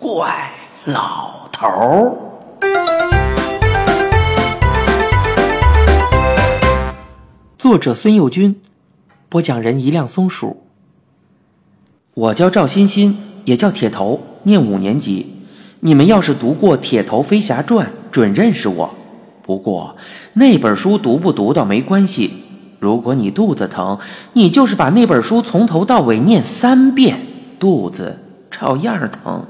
怪老头儿。作者孙幼军，播讲人一辆松鼠。我叫赵欣欣，也叫铁头，念五年级。你们要是读过《铁头飞侠传》，准认识我。不过那本书读不读倒没关系。如果你肚子疼，你就是把那本书从头到尾念三遍，肚子照样疼。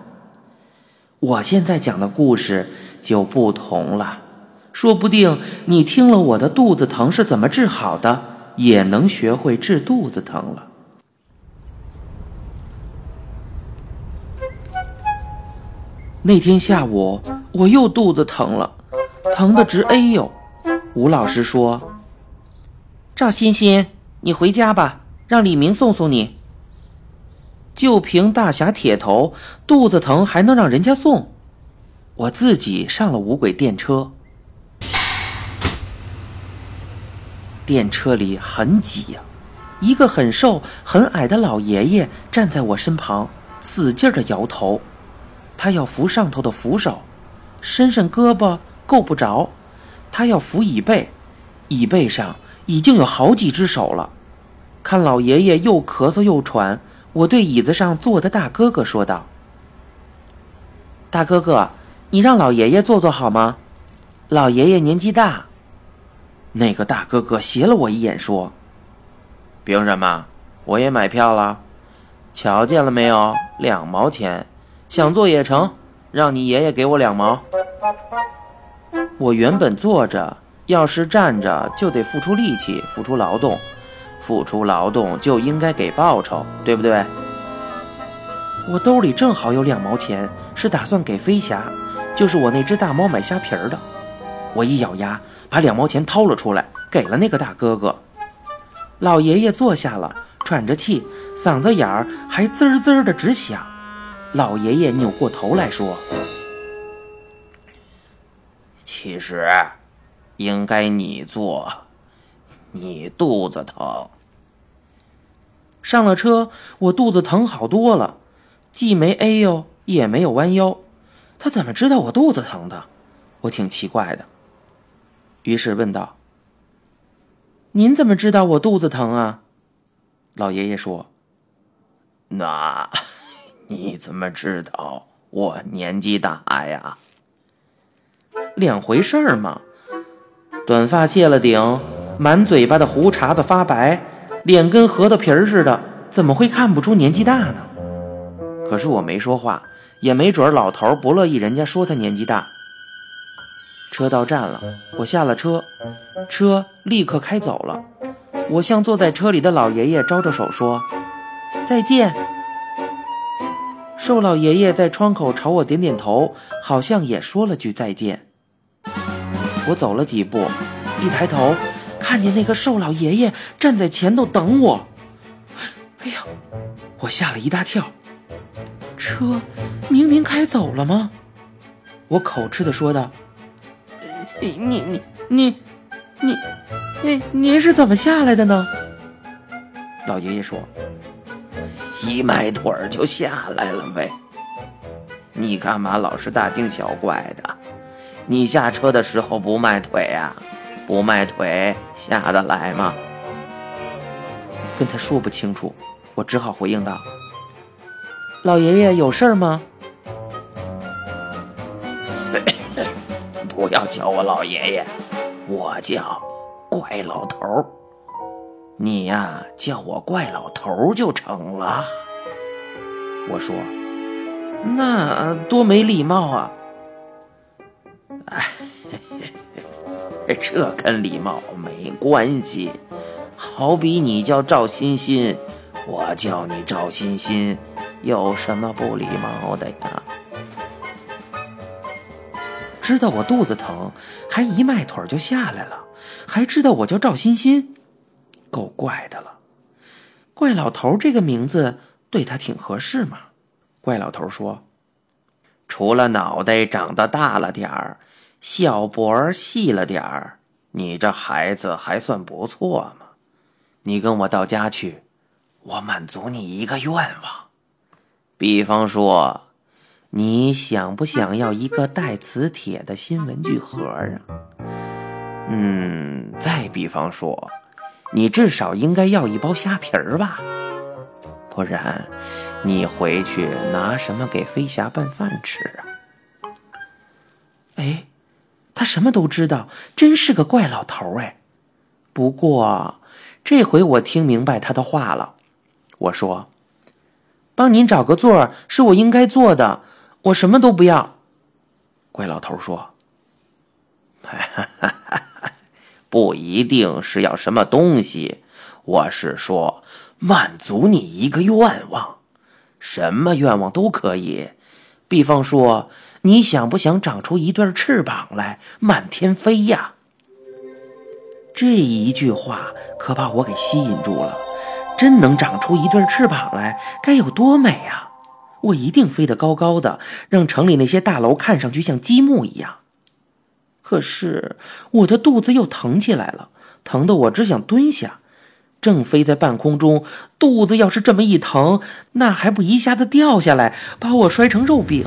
我现在讲的故事就不同了，说不定你听了我的肚子疼是怎么治好的，也能学会治肚子疼了。那天下午，我又肚子疼了，疼得直哎呦。吴老师说：“赵欣欣，你回家吧，让李明送送你。就凭大侠铁头，肚子疼还能让人家送？我自己上了无轨电车，电车里很挤呀。一个很瘦很矮的老爷爷站在我身旁，使劲的摇头。”他要扶上头的扶手，伸伸胳膊够不着；他要扶椅背，椅背上已经有好几只手了。看老爷爷又咳嗽又喘，我对椅子上坐的大哥哥说道：“大哥哥，你让老爷爷坐坐好吗？老爷爷年纪大。”那个大哥哥斜了我一眼说：“凭什么？我也买票了，瞧见了没有？两毛钱。”想坐也成，让你爷爷给我两毛。我原本坐着，要是站着就得付出力气，付出劳动，付出劳动就应该给报酬，对不对？我兜里正好有两毛钱，是打算给飞侠，就是我那只大猫买虾皮儿的。我一咬牙，把两毛钱掏了出来，给了那个大哥哥。老爷爷坐下了，喘着气，嗓子眼儿还滋滋的直响。老爷爷扭过头来说：“其实，应该你做，你肚子疼。”上了车，我肚子疼好多了，既没哎呦，也没有弯腰。他怎么知道我肚子疼的？我挺奇怪的。于是问道：“您怎么知道我肚子疼啊？”老爷爷说：“那。”你怎么知道我年纪大呀？两回事儿嘛。短发卸了顶，满嘴巴的胡茬子发白，脸跟核桃皮儿似的，怎么会看不出年纪大呢？可是我没说话，也没准老头不乐意人家说他年纪大。车到站了，我下了车，车立刻开走了。我向坐在车里的老爷爷招着手说：“再见。”瘦老爷爷在窗口朝我点点头，好像也说了句再见。我走了几步，一抬头，看见那个瘦老爷爷站在前头等我。哎呀，我吓了一大跳。车明明开走了吗？我口吃的说道：“你你你你你，你您是怎么下来的呢？”老爷爷说。一迈腿儿就下来了呗，你干嘛老是大惊小怪的？你下车的时候不迈腿呀？不迈腿下得来吗？跟他说不清楚，我只好回应道：“老爷爷有事儿吗？” 不要叫我老爷爷，我叫怪老头儿。你呀，叫我怪老头就成了。我说，那多没礼貌啊！哎，这跟礼貌没关系。好比你叫赵欣欣，我叫你赵欣欣，有什么不礼貌的呀？知道我肚子疼，还一迈腿就下来了，还知道我叫赵欣欣。够怪的了，怪老头这个名字对他挺合适嘛。怪老头说：“除了脑袋长得大了点儿，小脖儿细了点儿，你这孩子还算不错嘛。你跟我到家去，我满足你一个愿望。比方说，你想不想要一个带磁铁的新文具盒啊？嗯，再比方说，你至少应该要一包虾皮儿吧？不然，你回去拿什么给飞侠拌饭吃啊？哎，他什么都知道，真是个怪老头哎。不过，这回我听明白他的话了。我说：“帮您找个座儿是我应该做的。”我什么都不要，怪老头说：“不一定是要什么东西，我是说满足你一个愿望，什么愿望都可以。比方说，你想不想长出一对翅膀来，满天飞呀？”这一句话可把我给吸引住了，真能长出一对翅膀来，该有多美啊！我一定飞得高高的，让城里那些大楼看上去像积木一样。可是我的肚子又疼起来了，疼得我只想蹲下。正飞在半空中，肚子要是这么一疼，那还不一下子掉下来，把我摔成肉饼？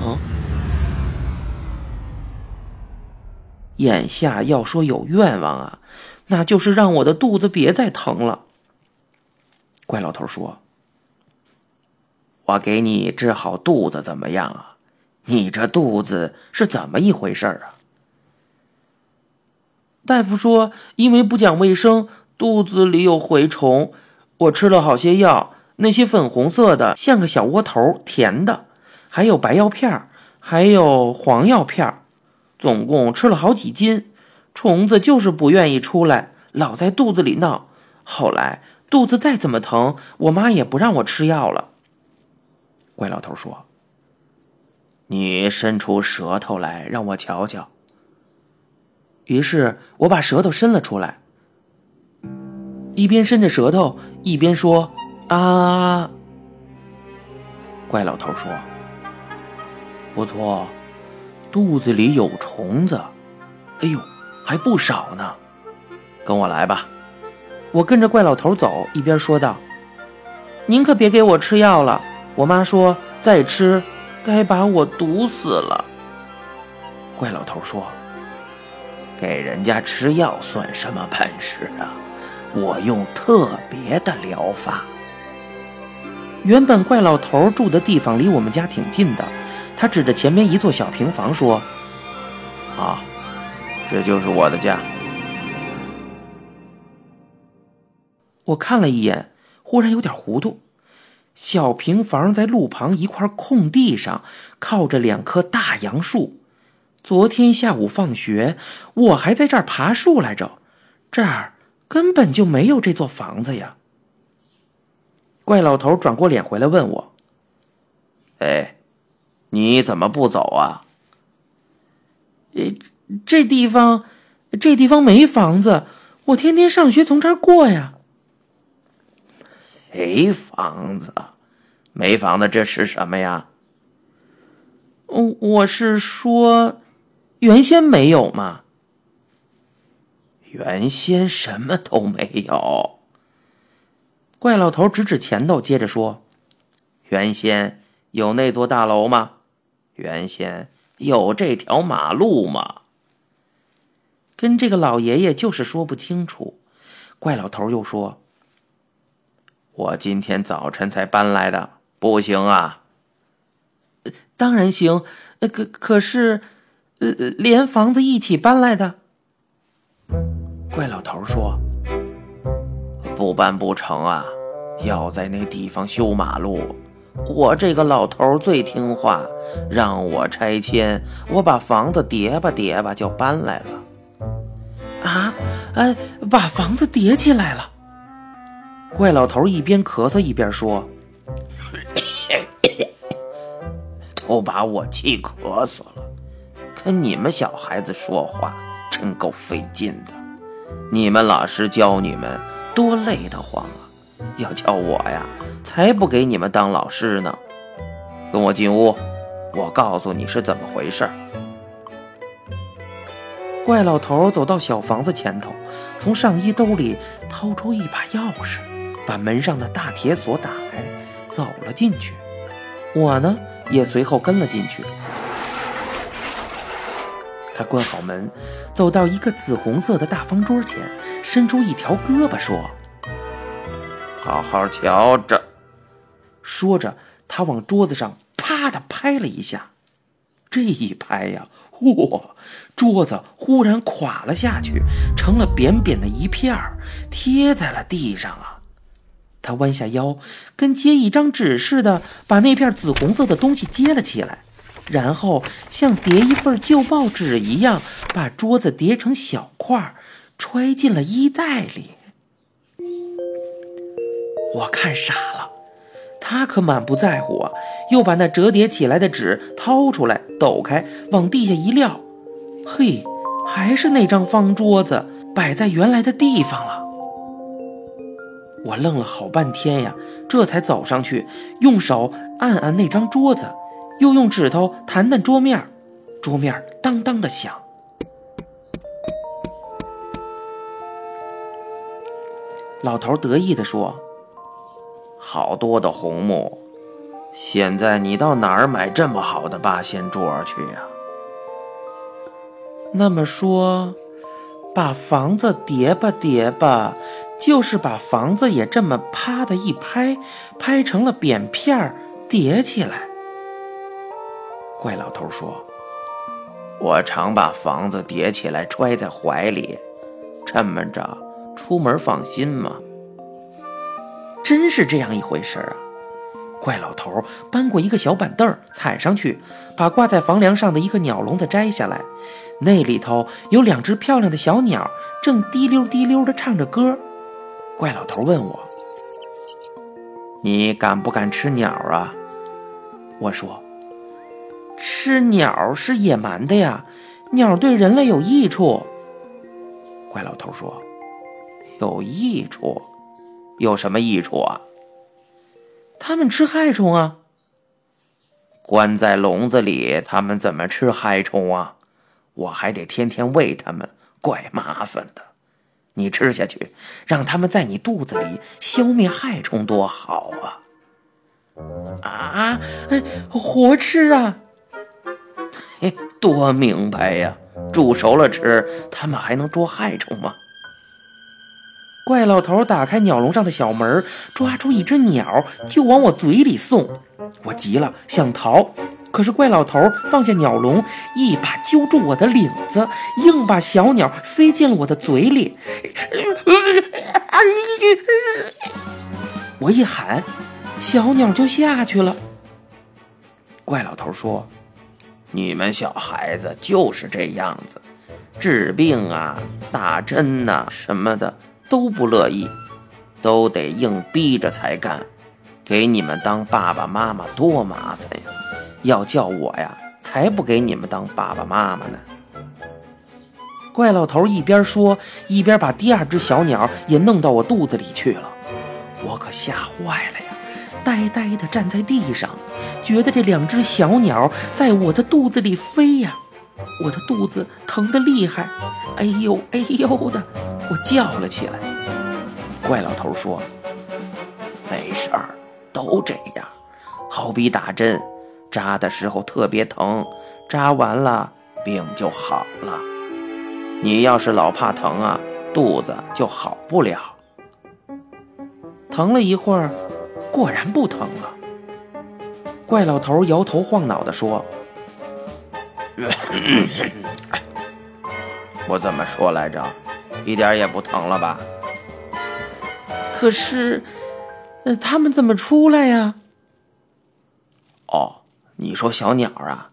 眼下要说有愿望啊，那就是让我的肚子别再疼了。怪老头说。我给你治好肚子怎么样啊？你这肚子是怎么一回事啊？大夫说，因为不讲卫生，肚子里有蛔虫。我吃了好些药，那些粉红色的像个小窝头，甜的，还有白药片还有黄药片总共吃了好几斤。虫子就是不愿意出来，老在肚子里闹。后来肚子再怎么疼，我妈也不让我吃药了。怪老头说：“你伸出舌头来，让我瞧瞧。”于是我把舌头伸了出来，一边伸着舌头，一边说：“啊！”怪老头说：“不错，肚子里有虫子，哎呦，还不少呢。跟我来吧。”我跟着怪老头走，一边说道：“您可别给我吃药了。”我妈说：“再吃，该把我毒死了。”怪老头说：“给人家吃药算什么本事啊？我用特别的疗法。”原本怪老头住的地方离我们家挺近的，他指着前面一座小平房说：“啊，这就是我的家。”我看了一眼，忽然有点糊涂。小平房在路旁一块空地上，靠着两棵大杨树。昨天下午放学，我还在这儿爬树来着。这儿根本就没有这座房子呀！怪老头转过脸回来问我：“哎，你怎么不走啊？”“呃，这地方，这地方没房子，我天天上学从这儿过呀。”没房子，没房子，这是什么呀？我我是说，原先没有嘛。原先什么都没有。怪老头指指前头，接着说：“原先有那座大楼吗？原先有这条马路吗？”跟这个老爷爷就是说不清楚。怪老头又说。我今天早晨才搬来的，不行啊。当然行，可可是，呃，连房子一起搬来的。怪老头说：“不搬不成啊，要在那地方修马路。我这个老头最听话，让我拆迁，我把房子叠吧叠吧就搬来了。啊，哎，把房子叠起来了。”怪老头一边咳嗽一边说：“都把我气咳嗽了。跟你们小孩子说话真够费劲的，你们老师教你们多累得慌啊！要叫我呀，才不给你们当老师呢。跟我进屋，我告诉你是怎么回事。”怪老头走到小房子前头，从上衣兜里掏出一把钥匙。把门上的大铁锁打开，走了进去。我呢，也随后跟了进去。他关好门，走到一个紫红色的大方桌前，伸出一条胳膊说：“好好瞧着。”说着，他往桌子上啪的拍了一下。这一拍呀，嚯！桌子忽然垮了下去，成了扁扁的一片儿，贴在了地上啊。他弯下腰，跟接一张纸似的，把那片紫红色的东西接了起来，然后像叠一份旧报纸一样，把桌子叠成小块儿，揣进了衣袋里。我看傻了，他可满不在乎啊，又把那折叠起来的纸掏出来，抖开，往地下一撂，嘿，还是那张方桌子摆在原来的地方了。我愣了好半天呀，这才走上去，用手按按那张桌子，又用指头弹弹桌面，桌面当当的响。老头得意地说：“好多的红木，现在你到哪儿买这么好的八仙桌去呀？”那么说，把房子叠吧叠吧。就是把房子也这么啪的一拍，拍成了扁片儿，叠起来。怪老头说：“我常把房子叠起来揣在怀里，这么着出门放心嘛。”真是这样一回事啊！怪老头搬过一个小板凳，踩上去，把挂在房梁上的一个鸟笼子摘下来，那里头有两只漂亮的小鸟，正滴溜滴溜的唱着歌。怪老头问我：“你敢不敢吃鸟啊？”我说：“吃鸟是野蛮的呀，鸟对人类有益处。”怪老头说：“有益处？有什么益处啊？”他们吃害虫啊。关在笼子里，他们怎么吃害虫啊？我还得天天喂他们，怪麻烦的。你吃下去，让他们在你肚子里消灭害虫，多好啊！啊，活吃啊？嘿，多明白呀！煮熟了吃，他们还能捉害虫吗？怪老头打开鸟笼上的小门，抓出一只鸟，就往我嘴里送。我急了，想逃。可是怪老头放下鸟笼，一把揪住我的领子，硬把小鸟塞进了我的嘴里。我一喊，小鸟就下去了。怪老头说：“你们小孩子就是这样子，治病啊、打针呐什么的都不乐意，都得硬逼着才干。给你们当爸爸妈妈多麻烦呀！”要叫我呀，才不给你们当爸爸妈妈呢！怪老头一边说，一边把第二只小鸟也弄到我肚子里去了。我可吓坏了呀，呆呆地站在地上，觉得这两只小鸟在我的肚子里飞呀，我的肚子疼得厉害，哎呦哎呦的，我叫了起来。怪老头说：“没事儿，都这样，好比打针。”扎的时候特别疼，扎完了病就好了。你要是老怕疼啊，肚子就好不了。疼了一会儿，果然不疼了。怪老头摇头晃脑地说：“ 我怎么说来着？一点也不疼了吧？可是，呃，他们怎么出来呀？”哦。你说小鸟啊，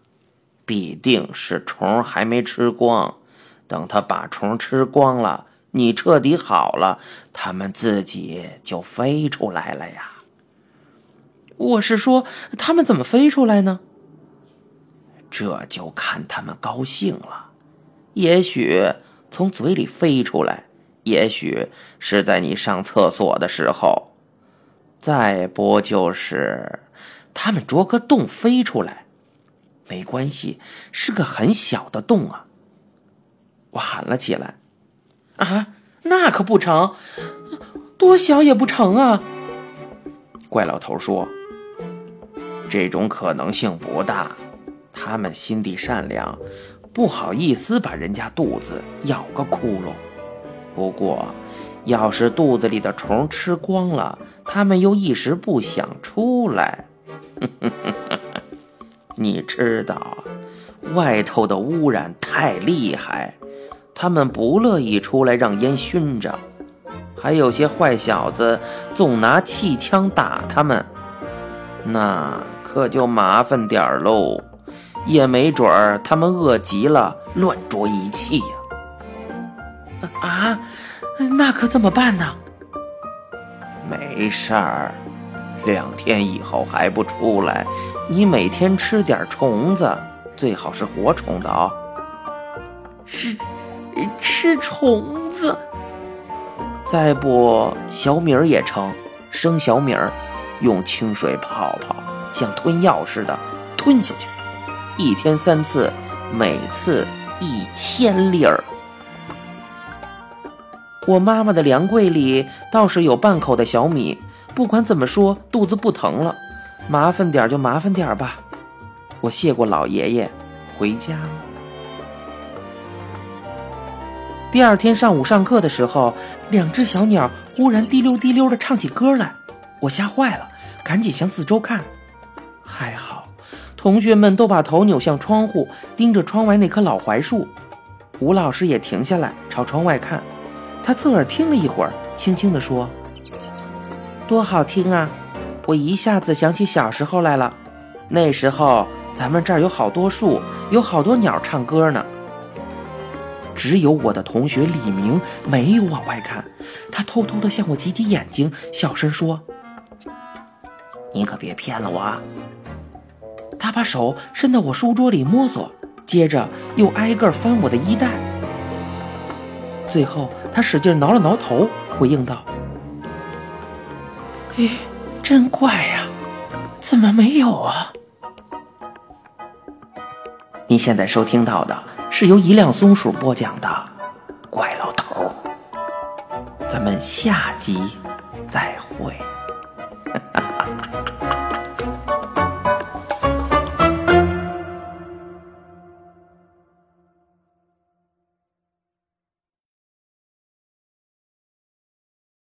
必定是虫还没吃光，等它把虫吃光了，你彻底好了，它们自己就飞出来了呀。我是说，它们怎么飞出来呢？这就看他们高兴了，也许从嘴里飞出来，也许是在你上厕所的时候，再不就是。他们啄个洞飞出来，没关系，是个很小的洞啊！我喊了起来：“啊，那可不成，多小也不成啊！”怪老头说：“这种可能性不大，他们心地善良，不好意思把人家肚子咬个窟窿。不过，要是肚子里的虫吃光了，他们又一时不想出来。你知道，外头的污染太厉害，他们不乐意出来让烟熏着。还有些坏小子总拿气枪打他们，那可就麻烦点儿喽。也没准儿他们饿极了，乱啄一气呀。啊，那可怎么办呢？没事儿，两天以后还不出来，你每天吃点虫子，最好是活虫的啊。吃，吃虫子。再不小米儿也成，生小米儿，用清水泡泡，像吞药似的吞下去，一天三次，每次一千粒儿。我妈妈的粮柜里倒是有半口的小米，不管怎么说，肚子不疼了，麻烦点就麻烦点吧。我谢过老爷爷，回家了。第二天上午上课的时候，两只小鸟忽然滴溜滴溜地唱起歌来，我吓坏了，赶紧向四周看。还好，同学们都把头扭向窗户，盯着窗外那棵老槐树。吴老师也停下来朝窗外看，他侧耳听了一会儿，轻轻地说：“多好听啊！我一下子想起小时候来了。那时候咱们这儿有好多树，有好多鸟唱歌呢。”只有我的同学李明没有往外看，他偷偷地向我挤挤眼睛，小声说：“你可别骗了我啊。”他把手伸到我书桌里摸索，接着又挨个翻我的衣袋，最后他使劲挠了挠头，回应道：“咦，真怪呀，怎么没有啊？”你现在收听到的。是由一辆松鼠播讲的《怪老头》，咱们下集再会。